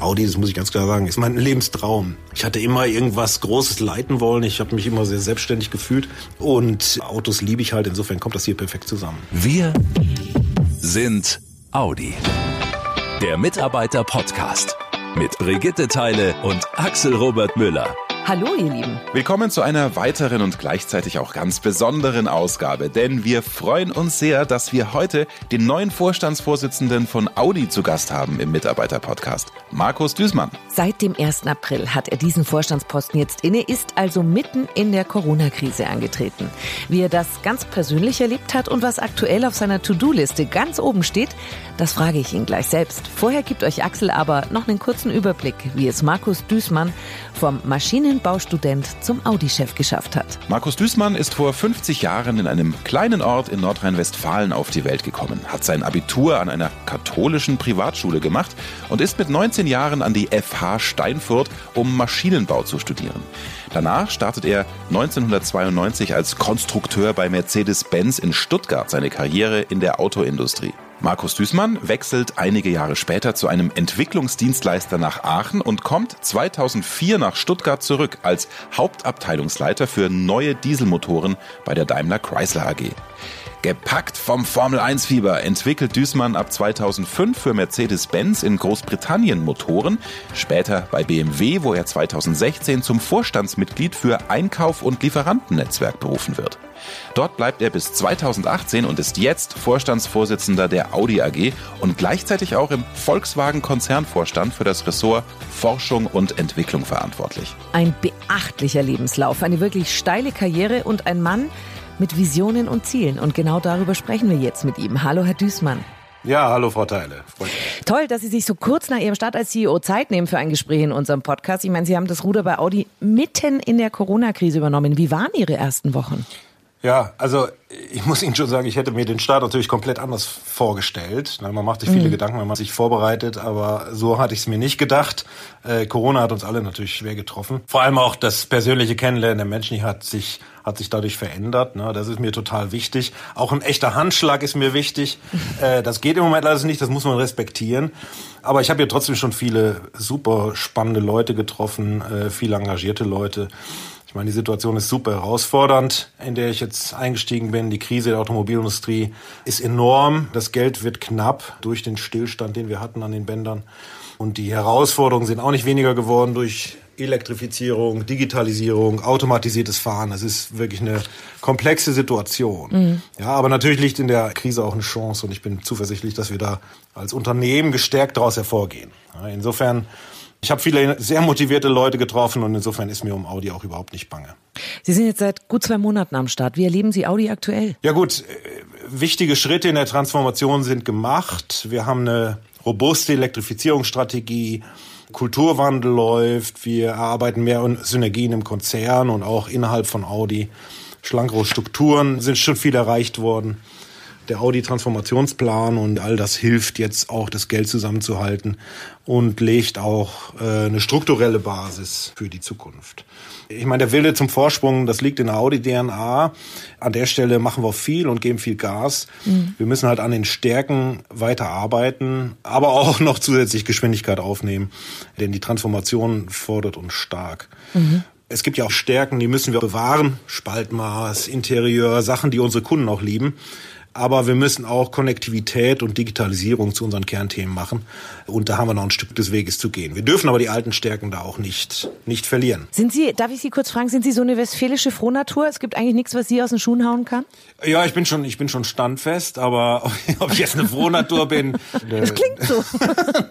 Audi, das muss ich ganz klar sagen, ist mein Lebenstraum. Ich hatte immer irgendwas Großes leiten wollen. Ich habe mich immer sehr selbstständig gefühlt. Und Autos liebe ich halt. Insofern kommt das hier perfekt zusammen. Wir sind Audi. Der Mitarbeiter-Podcast mit Brigitte Teile und Axel Robert Müller. Hallo, ihr Lieben. Willkommen zu einer weiteren und gleichzeitig auch ganz besonderen Ausgabe, denn wir freuen uns sehr, dass wir heute den neuen Vorstandsvorsitzenden von Audi zu Gast haben im Mitarbeiter-Podcast, Markus Düßmann. Seit dem 1. April hat er diesen Vorstandsposten jetzt inne, ist also mitten in der Corona-Krise angetreten. Wie er das ganz persönlich erlebt hat und was aktuell auf seiner To-Do-Liste ganz oben steht, das frage ich ihn gleich selbst. Vorher gibt euch Axel aber noch einen kurzen Überblick, wie es Markus Düßmann vom Maschinenbaustudent zum Audi-Chef geschafft hat. Markus Düßmann ist vor 50 Jahren in einem kleinen Ort in Nordrhein-Westfalen auf die Welt gekommen, hat sein Abitur an einer katholischen Privatschule gemacht und ist mit 19 Jahren an die FH Steinfurt, um Maschinenbau zu studieren. Danach startet er 1992 als Konstrukteur bei Mercedes-Benz in Stuttgart seine Karriere in der Autoindustrie. Markus Düßmann wechselt einige Jahre später zu einem Entwicklungsdienstleister nach Aachen und kommt 2004 nach Stuttgart zurück als Hauptabteilungsleiter für neue Dieselmotoren bei der Daimler Chrysler AG. Gepackt vom Formel-1-Fieber entwickelt Düßmann ab 2005 für Mercedes-Benz in Großbritannien Motoren, später bei BMW, wo er 2016 zum Vorstandsmitglied für Einkauf und Lieferantennetzwerk berufen wird. Dort bleibt er bis 2018 und ist jetzt Vorstandsvorsitzender der Audi AG und gleichzeitig auch im Volkswagen-Konzernvorstand für das Ressort Forschung und Entwicklung verantwortlich. Ein beachtlicher Lebenslauf, eine wirklich steile Karriere und ein Mann, mit Visionen und Zielen. Und genau darüber sprechen wir jetzt mit ihm. Hallo, Herr Düßmann. Ja, hallo Frau Teile. Toll, dass Sie sich so kurz nach Ihrem Start als CEO Zeit nehmen für ein Gespräch in unserem Podcast. Ich meine, Sie haben das Ruder bei Audi mitten in der Corona-Krise übernommen. Wie waren Ihre ersten Wochen? Ja, also ich muss Ihnen schon sagen, ich hätte mir den Start natürlich komplett anders vorgestellt. Man macht sich viele mhm. Gedanken, wenn man sich vorbereitet, aber so hatte ich es mir nicht gedacht. Äh, Corona hat uns alle natürlich schwer getroffen. Vor allem auch das persönliche Kennenlernen der Menschen hat sich hat sich dadurch verändert. Ne? Das ist mir total wichtig. Auch ein echter Handschlag ist mir wichtig. Äh, das geht im Moment alles nicht, das muss man respektieren. Aber ich habe ja trotzdem schon viele super spannende Leute getroffen, äh, viele engagierte Leute. Ich meine, die Situation ist super herausfordernd, in der ich jetzt eingestiegen bin. Die Krise der Automobilindustrie ist enorm. Das Geld wird knapp durch den Stillstand, den wir hatten an den Bändern. Und die Herausforderungen sind auch nicht weniger geworden durch Elektrifizierung, Digitalisierung, automatisiertes Fahren. Das ist wirklich eine komplexe Situation. Mhm. Ja, aber natürlich liegt in der Krise auch eine Chance und ich bin zuversichtlich, dass wir da als Unternehmen gestärkt daraus hervorgehen. Ja, insofern ich habe viele sehr motivierte Leute getroffen und insofern ist mir um Audi auch überhaupt nicht bange. Sie sind jetzt seit gut zwei Monaten am Start. Wie erleben Sie Audi aktuell? Ja gut, äh, wichtige Schritte in der Transformation sind gemacht. Wir haben eine robuste Elektrifizierungsstrategie. Kulturwandel läuft. Wir erarbeiten mehr Synergien im Konzern und auch innerhalb von Audi. Schlankere Strukturen sind schon viel erreicht worden der Audi-Transformationsplan und all das hilft jetzt auch, das Geld zusammenzuhalten und legt auch äh, eine strukturelle Basis für die Zukunft. Ich meine, der Wille zum Vorsprung, das liegt in der Audi-DNA. An der Stelle machen wir viel und geben viel Gas. Mhm. Wir müssen halt an den Stärken weiter arbeiten, aber auch noch zusätzlich Geschwindigkeit aufnehmen, denn die Transformation fordert uns stark. Mhm. Es gibt ja auch Stärken, die müssen wir bewahren. Spaltmaß, Interieur, Sachen, die unsere Kunden auch lieben. Aber wir müssen auch Konnektivität und Digitalisierung zu unseren Kernthemen machen. Und da haben wir noch ein Stück des Weges zu gehen. Wir dürfen aber die alten Stärken da auch nicht, nicht verlieren. Sind Sie, darf ich Sie kurz fragen, sind Sie so eine westfälische Frohnatur? Es gibt eigentlich nichts, was Sie aus den Schuhen hauen kann? Ja, ich bin schon, ich bin schon standfest, aber ob ich jetzt eine Frohnatur bin. das klingt so.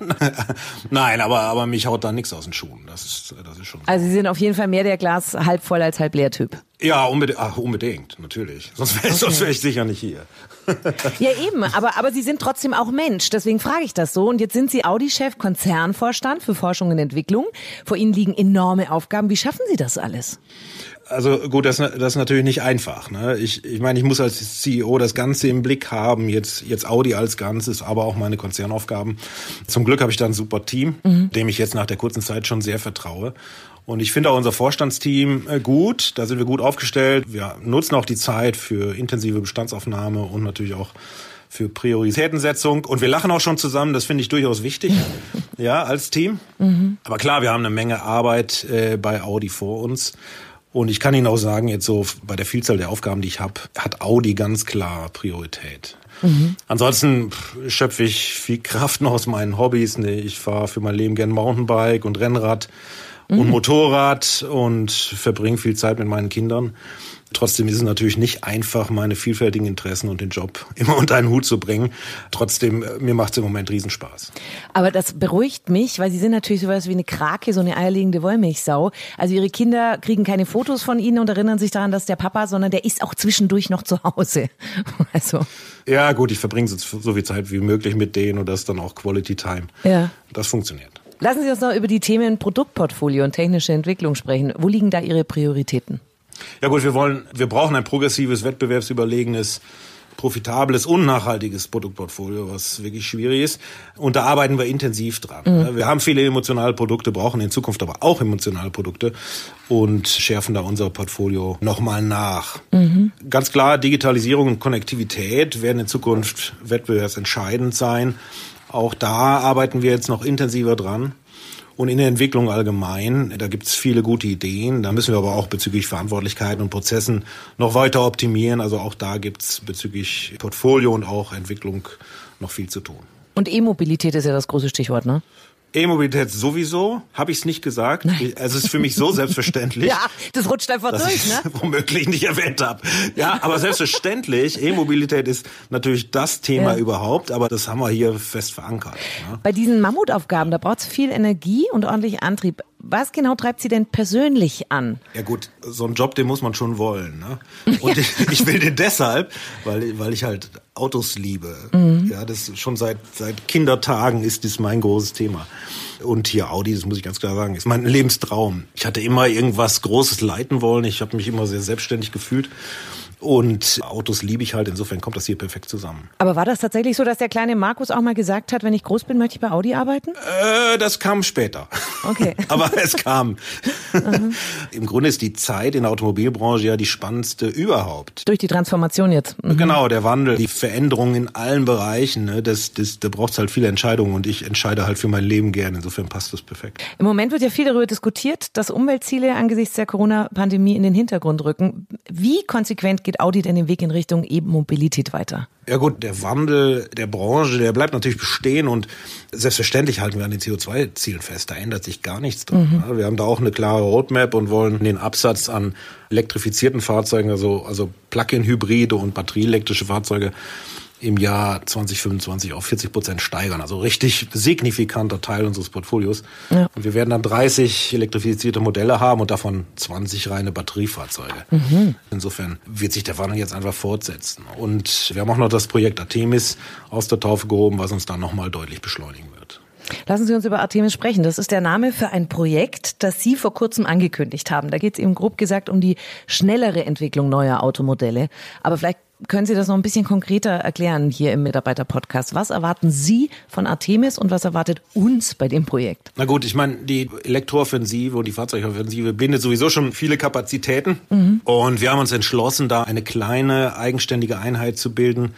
Nein, aber, aber mich haut da nichts aus den Schuhen. Das ist, das ist schon. So. Also Sie sind auf jeden Fall mehr der Glas halb voll als halb leer Typ. Ja, unbedingt, ach, unbedingt, natürlich. Sonst wäre okay. wär ich sicher nicht hier. ja, eben, aber, aber Sie sind trotzdem auch Mensch, deswegen frage ich das so. Und jetzt sind Sie Audi-Chef, Konzernvorstand für Forschung und Entwicklung. Vor Ihnen liegen enorme Aufgaben. Wie schaffen Sie das alles? Also gut, das, das ist natürlich nicht einfach. Ne? Ich, ich meine, ich muss als CEO das Ganze im Blick haben, jetzt, jetzt Audi als Ganzes, aber auch meine Konzernaufgaben. Zum Glück habe ich da ein super Team, mhm. dem ich jetzt nach der kurzen Zeit schon sehr vertraue. Und ich finde auch unser Vorstandsteam äh, gut. Da sind wir gut aufgestellt. Wir nutzen auch die Zeit für intensive Bestandsaufnahme und natürlich auch für Prioritätensetzung. Und wir lachen auch schon zusammen. Das finde ich durchaus wichtig. ja, als Team. Mhm. Aber klar, wir haben eine Menge Arbeit äh, bei Audi vor uns. Und ich kann Ihnen auch sagen, jetzt so bei der Vielzahl der Aufgaben, die ich habe, hat Audi ganz klar Priorität. Mhm. Ansonsten schöpfe ich viel Kraft noch aus meinen Hobbys. Ich fahre für mein Leben gern Mountainbike und Rennrad mhm. und Motorrad und verbringe viel Zeit mit meinen Kindern. Trotzdem ist es natürlich nicht einfach, meine vielfältigen Interessen und den Job immer unter einen Hut zu bringen. Trotzdem, äh, mir macht es im Moment Riesenspaß. Aber das beruhigt mich, weil Sie sind natürlich sowas wie eine Krake, so eine eierlegende Wollmilchsau. Also Ihre Kinder kriegen keine Fotos von Ihnen und erinnern sich daran, dass der Papa, sondern der ist auch zwischendurch noch zu Hause. Also. Ja gut, ich verbringe so, so viel Zeit wie möglich mit denen und das ist dann auch Quality Time. Ja. Das funktioniert. Lassen Sie uns noch über die Themen Produktportfolio und technische Entwicklung sprechen. Wo liegen da Ihre Prioritäten? Ja gut, wir wollen, wir brauchen ein progressives, wettbewerbsüberlegenes, profitables und nachhaltiges Produktportfolio, was wirklich schwierig ist. Und da arbeiten wir intensiv dran. Mhm. Wir haben viele emotionale Produkte, brauchen in Zukunft aber auch emotionale Produkte und schärfen da unser Portfolio nochmal nach. Mhm. Ganz klar, Digitalisierung und Konnektivität werden in Zukunft wettbewerbsentscheidend sein. Auch da arbeiten wir jetzt noch intensiver dran. Und in der Entwicklung allgemein, da gibt es viele gute Ideen. Da müssen wir aber auch bezüglich Verantwortlichkeiten und Prozessen noch weiter optimieren. Also auch da gibt es bezüglich Portfolio und auch Entwicklung noch viel zu tun. Und E-Mobilität ist ja das große Stichwort, ne? E-Mobilität sowieso, habe ich es nicht gesagt. Nein. Also es ist für mich so selbstverständlich. ja, das rutscht einfach durch, ne? Womöglich nicht erwähnt habe. Ja, aber selbstverständlich, E-Mobilität ist natürlich das Thema ja. überhaupt, aber das haben wir hier fest verankert. Ne? Bei diesen Mammutaufgaben, da braucht es viel Energie und ordentlich Antrieb. Was genau treibt Sie denn persönlich an? Ja gut, so einen Job, den muss man schon wollen. Ne? Und ich, ich will den deshalb, weil, weil ich halt Autos liebe. Mhm. Ja, das schon seit, seit Kindertagen ist das mein großes Thema. Und hier Audi, das muss ich ganz klar sagen, ist mein Lebenstraum. Ich hatte immer irgendwas Großes leiten wollen. Ich habe mich immer sehr selbstständig gefühlt. Und Autos liebe ich halt, insofern kommt das hier perfekt zusammen. Aber war das tatsächlich so, dass der kleine Markus auch mal gesagt hat, wenn ich groß bin, möchte ich bei Audi arbeiten? Äh, das kam später. Okay. Aber es kam. Im Grunde ist die Zeit in der Automobilbranche ja die spannendste überhaupt. Durch die Transformation jetzt. Mhm. Genau, der Wandel, die Veränderung in allen Bereichen, ne, das, das, da braucht es halt viele Entscheidungen und ich entscheide halt für mein Leben gerne. Insofern passt das perfekt. Im Moment wird ja viel darüber diskutiert, dass Umweltziele angesichts der Corona-Pandemie in den Hintergrund rücken. Wie konsequent geht Audi denn den Weg in Richtung E-Mobilität weiter? Ja gut, der Wandel der Branche, der bleibt natürlich bestehen und selbstverständlich halten wir an den CO2-Zielen fest. Da ändert sich gar nichts dran. Mhm. Wir haben da auch eine klare Roadmap und wollen den Absatz an elektrifizierten Fahrzeugen, also, also Plug-in-Hybride und batterieelektrische Fahrzeuge im Jahr 2025 auf 40 Prozent steigern. Also richtig signifikanter Teil unseres Portfolios. Ja. Und wir werden dann 30 elektrifizierte Modelle haben und davon 20 reine Batteriefahrzeuge. Mhm. Insofern wird sich der Wandel jetzt einfach fortsetzen. Und wir haben auch noch das Projekt Artemis aus der Taufe gehoben, was uns dann nochmal deutlich beschleunigen wird. Lassen Sie uns über Artemis sprechen. Das ist der Name für ein Projekt, das Sie vor kurzem angekündigt haben. Da geht es eben grob gesagt um die schnellere Entwicklung neuer Automodelle. Aber vielleicht können Sie das noch ein bisschen konkreter erklären hier im Mitarbeiter-Podcast? Was erwarten Sie von Artemis und was erwartet uns bei dem Projekt? Na gut, ich meine, die Elektrooffensive und die Fahrzeugoffensive bindet sowieso schon viele Kapazitäten. Mhm. Und wir haben uns entschlossen, da eine kleine eigenständige Einheit zu bilden,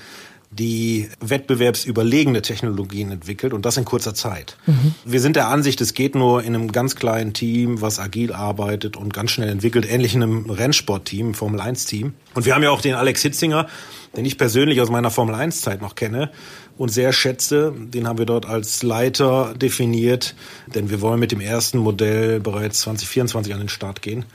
die wettbewerbsüberlegene Technologien entwickelt und das in kurzer Zeit. Mhm. Wir sind der Ansicht, es geht nur in einem ganz kleinen Team, was agil arbeitet und ganz schnell entwickelt, ähnlich in einem Rennsportteam, Formel 1 Team. Und wir haben ja auch den Alex Hitzinger, den ich persönlich aus meiner Formel 1 Zeit noch kenne und sehr schätze. Den haben wir dort als Leiter definiert, denn wir wollen mit dem ersten Modell bereits 2024 an den Start gehen.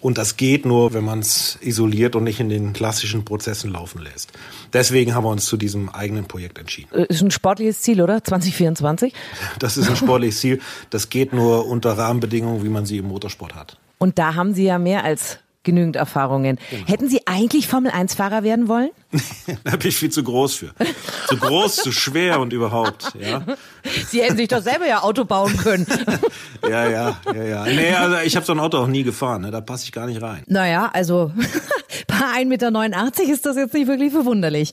Und das geht nur, wenn man es isoliert und nicht in den klassischen Prozessen laufen lässt. Deswegen haben wir uns zu diesem eigenen Projekt entschieden. Äh, ist ein sportliches Ziel, oder? 2024? Das ist ein sportliches Ziel. Das geht nur unter Rahmenbedingungen, wie man sie im Motorsport hat. Und da haben Sie ja mehr als genügend Erfahrungen. Genau. Hätten Sie eigentlich Formel-1-Fahrer werden wollen? da bin ich viel zu groß für. Zu groß, zu schwer und überhaupt. Ja. Sie hätten sich doch selber ja Auto bauen können. ja, ja, ja, ja. Nee, also ich habe so ein Auto auch nie gefahren. Ne? Da passe ich gar nicht rein. Naja, also Bei 1,89 Meter ist das jetzt nicht wirklich verwunderlich.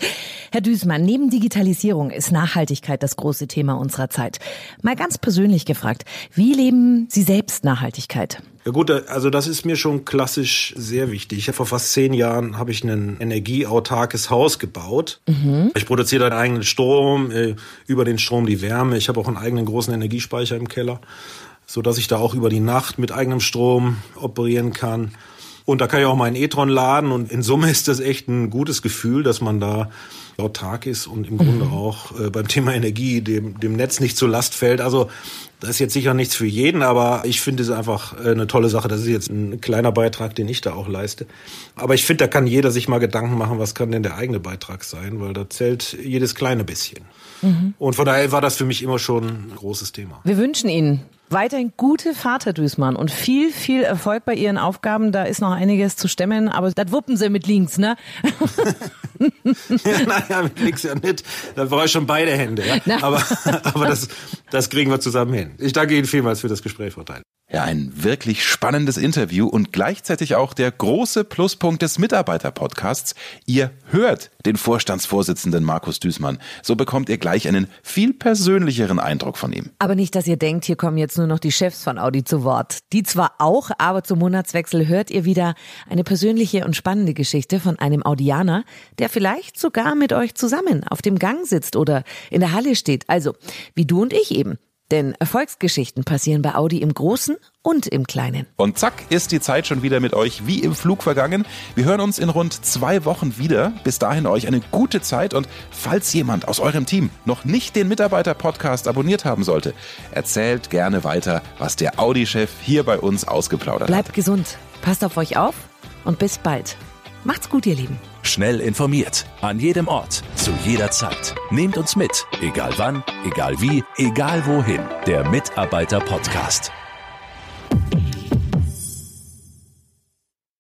Herr Düßmann, neben Digitalisierung ist Nachhaltigkeit das große Thema unserer Zeit. Mal ganz persönlich gefragt, wie leben Sie selbst Nachhaltigkeit? Ja gut, also das ist mir schon klassisch sehr wichtig. Vor fast zehn Jahren habe ich ein energieautarkes Haus gebaut. Mhm. Ich produziere einen eigenen Strom, äh, über den Strom die Wärme. Ich habe auch einen eigenen großen Energiespeicher im Keller, so dass ich da auch über die Nacht mit eigenem Strom operieren kann. Und da kann ich auch meinen e-tron laden und in Summe ist das echt ein gutes Gefühl, dass man da autark ist und im Grunde mhm. auch äh, beim Thema Energie dem, dem Netz nicht zur Last fällt. Also das ist jetzt sicher nichts für jeden, aber ich finde es einfach äh, eine tolle Sache. Das ist jetzt ein kleiner Beitrag, den ich da auch leiste. Aber ich finde, da kann jeder sich mal Gedanken machen, was kann denn der eigene Beitrag sein, weil da zählt jedes kleine bisschen. Mhm. Und von daher war das für mich immer schon ein großes Thema. Wir wünschen Ihnen weiterhin gute Fahrt, Herr Düßmann, und viel, viel Erfolg bei Ihren Aufgaben. Da ist noch einiges zu stemmen, aber das wuppen Sie mit links, ne? ja, naja, mit links ja nicht. Da brauche ich schon beide Hände. Ja? Aber, aber das, das kriegen wir zusammen hin. Ich danke Ihnen vielmals für das Gespräch, Frau Teil. Ja, ein wirklich spannendes Interview und gleichzeitig auch der große Pluspunkt des Mitarbeiter-Podcasts. Ihr hört den Vorstandsvorsitzenden Markus Düßmann. So bekommt ihr gleich einen viel persönlicheren Eindruck von ihm. Aber nicht, dass ihr denkt, hier kommen jetzt nur noch die Chefs von Audi zu Wort. Die zwar auch, aber zum Monatswechsel hört ihr wieder eine persönliche und spannende Geschichte von einem Audianer, der vielleicht sogar mit euch zusammen auf dem Gang sitzt oder in der Halle steht. Also, wie du und ich eben. Denn Erfolgsgeschichten passieren bei Audi im Großen und im Kleinen. Und zack ist die Zeit schon wieder mit euch wie im Flug vergangen. Wir hören uns in rund zwei Wochen wieder. Bis dahin euch eine gute Zeit und falls jemand aus eurem Team noch nicht den Mitarbeiter-Podcast abonniert haben sollte, erzählt gerne weiter, was der Audi-Chef hier bei uns ausgeplaudert Bleibt hat. Bleibt gesund, passt auf euch auf und bis bald. Macht's gut, ihr Lieben. Schnell informiert, an jedem Ort, zu jeder Zeit. Nehmt uns mit, egal wann, egal wie, egal wohin. Der Mitarbeiter-Podcast.